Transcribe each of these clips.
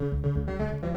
Música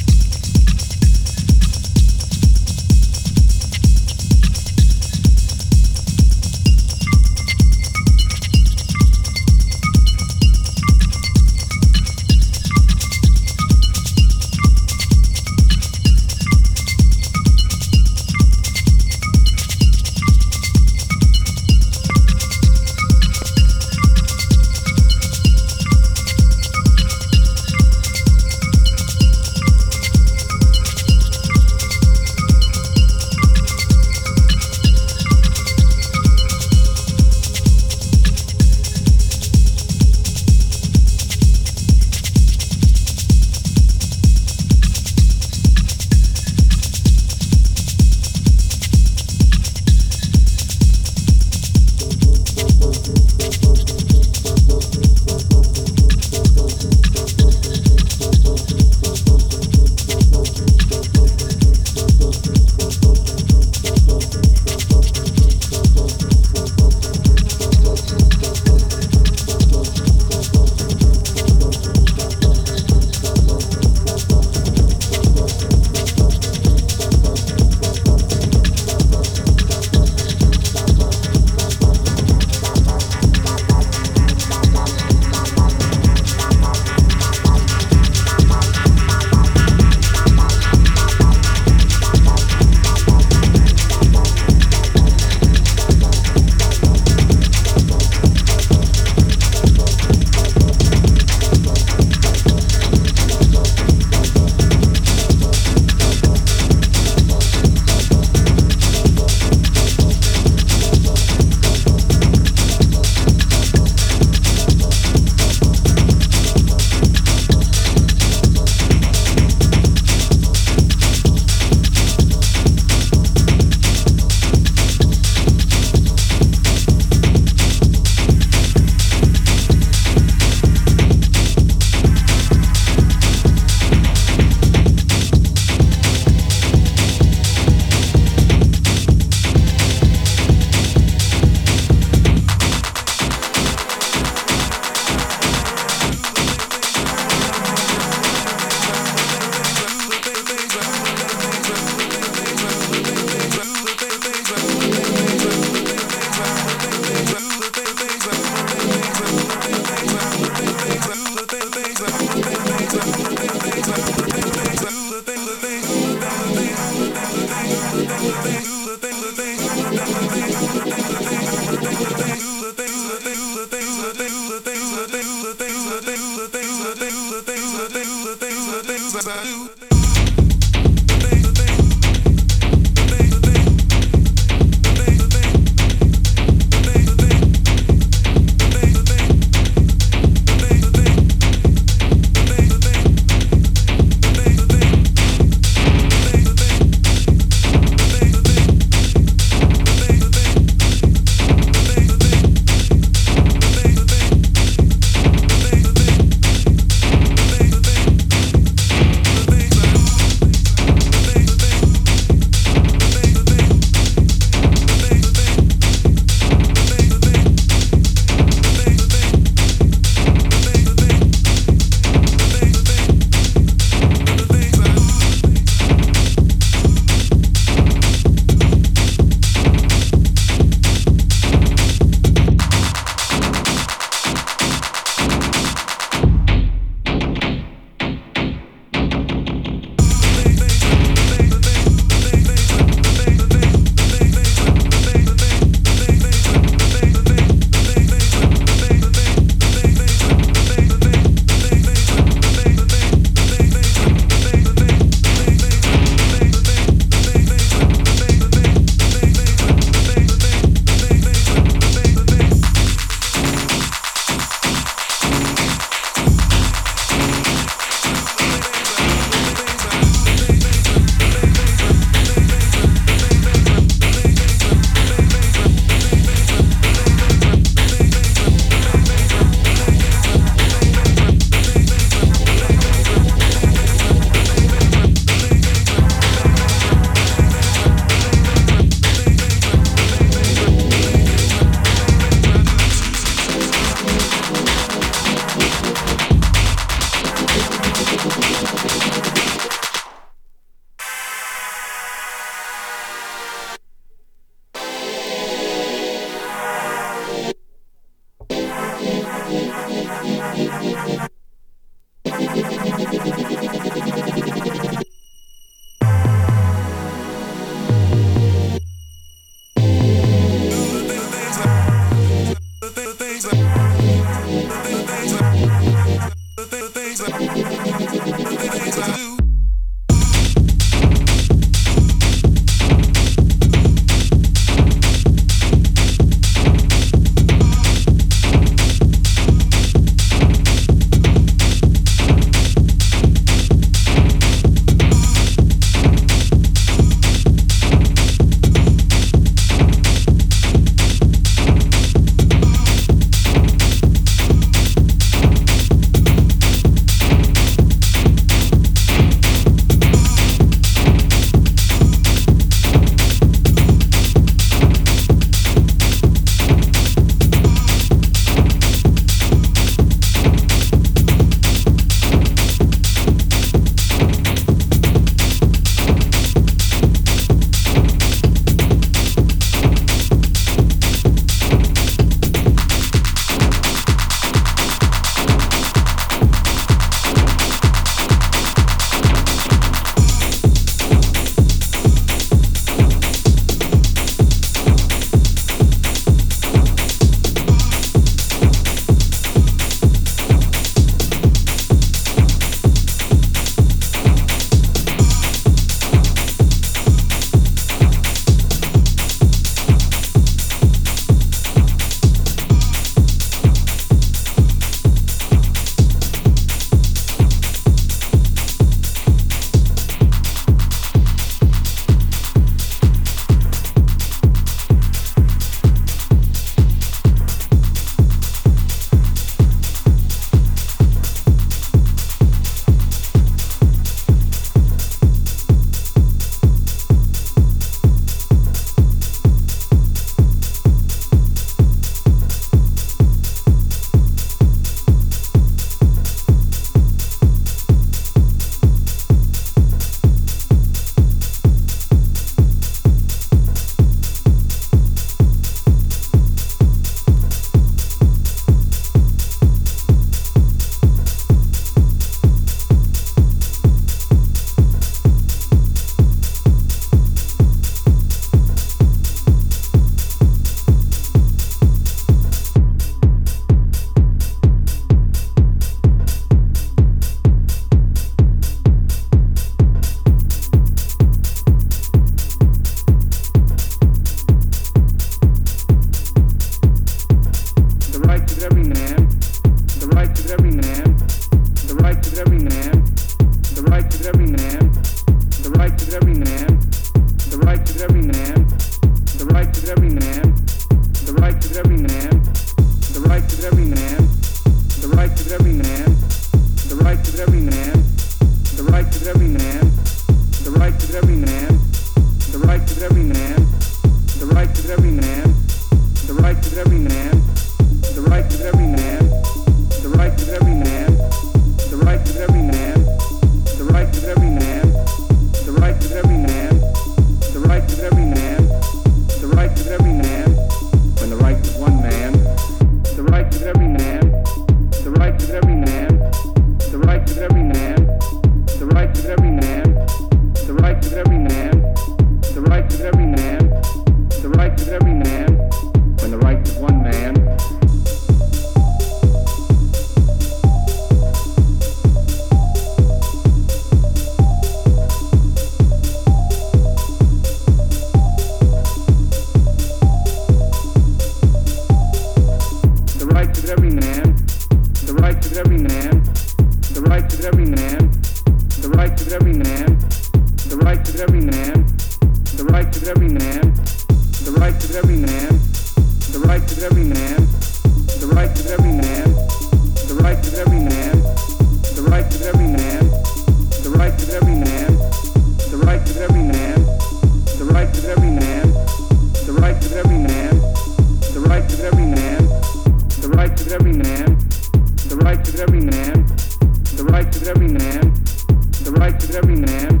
rights of every man,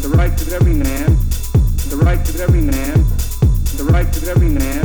the rights of every man, the rights of every man, the rights of every man.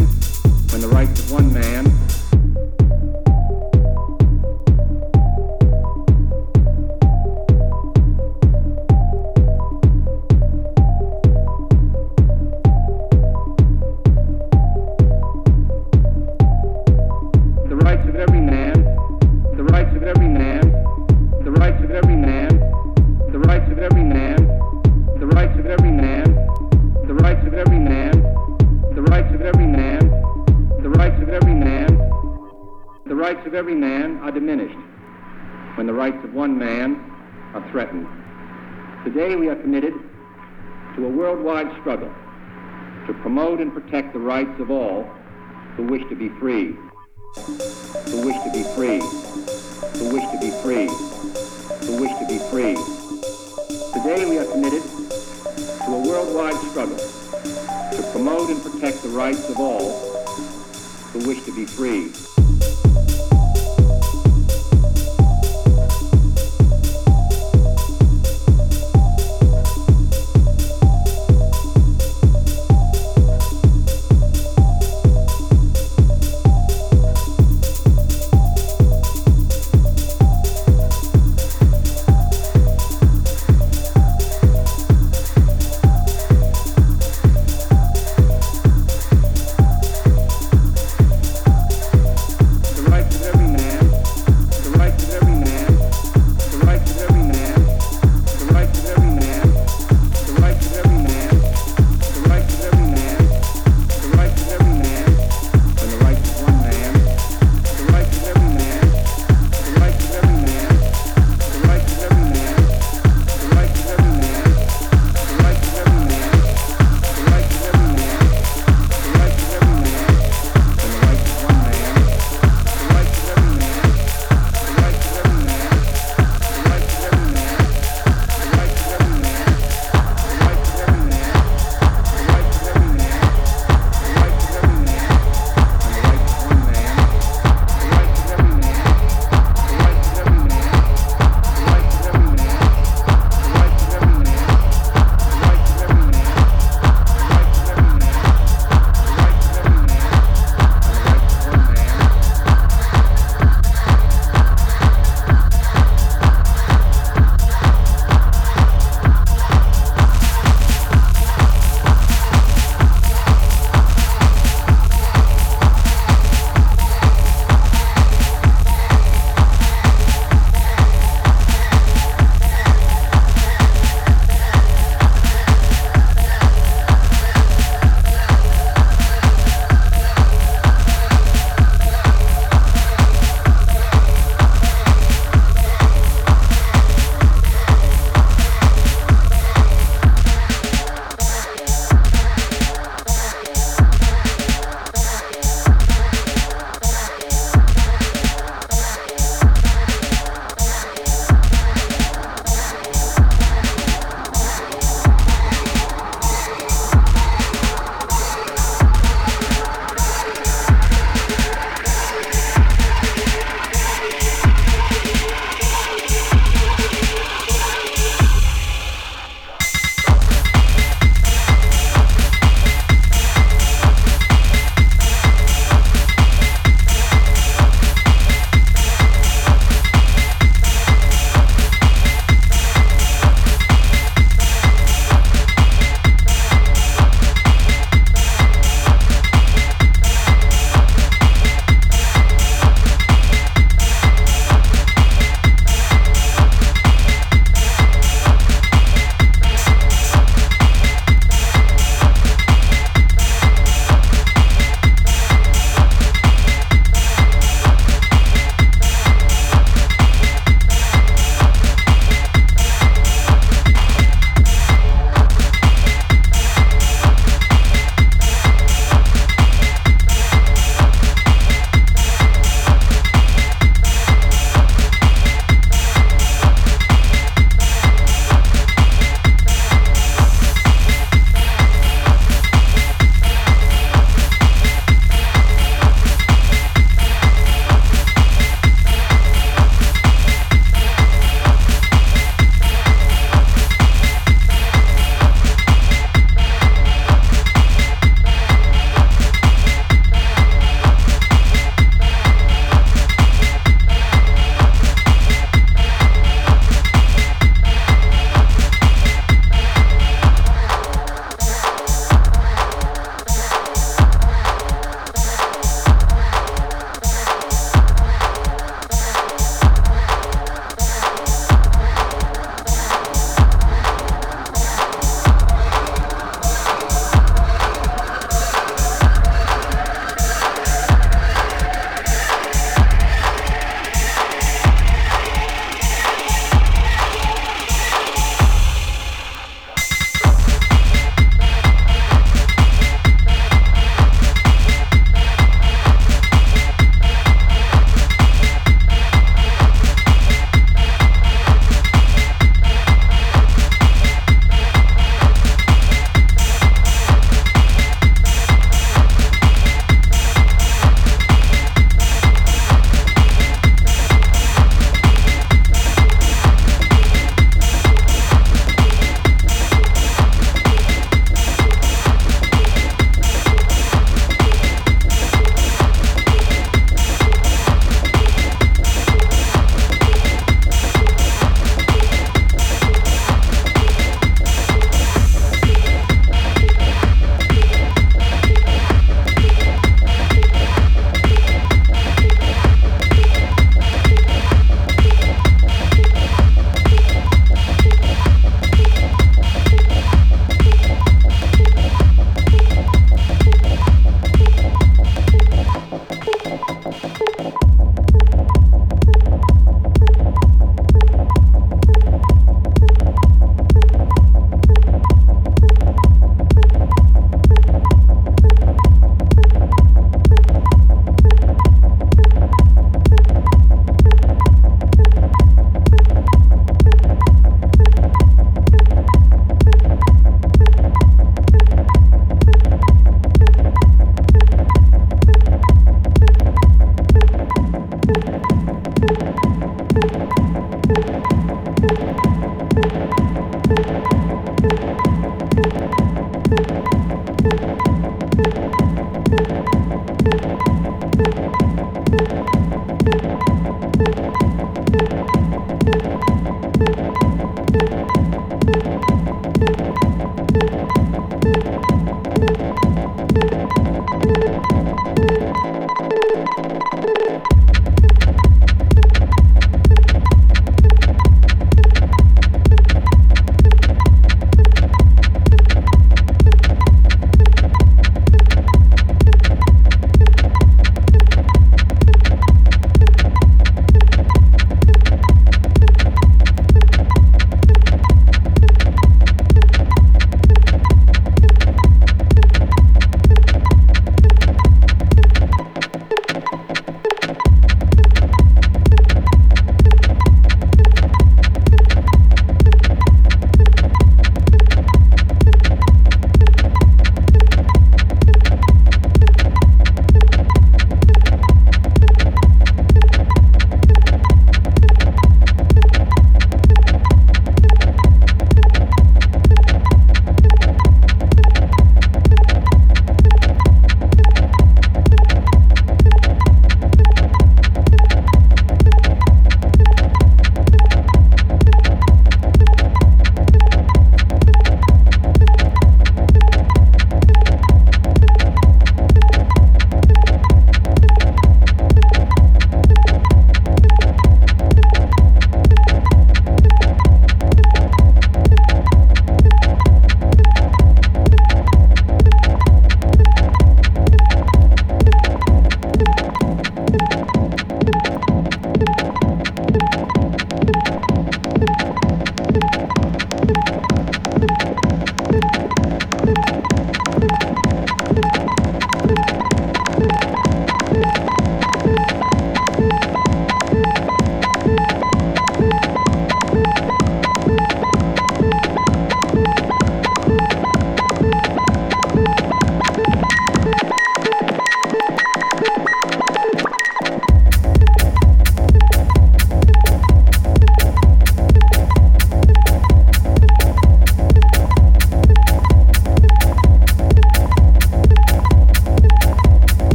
rights of all who wish to be free, who wish to be free, who wish to be free, who wish to be free. Today we are committed to a worldwide struggle to promote and protect the rights of all who wish to be free.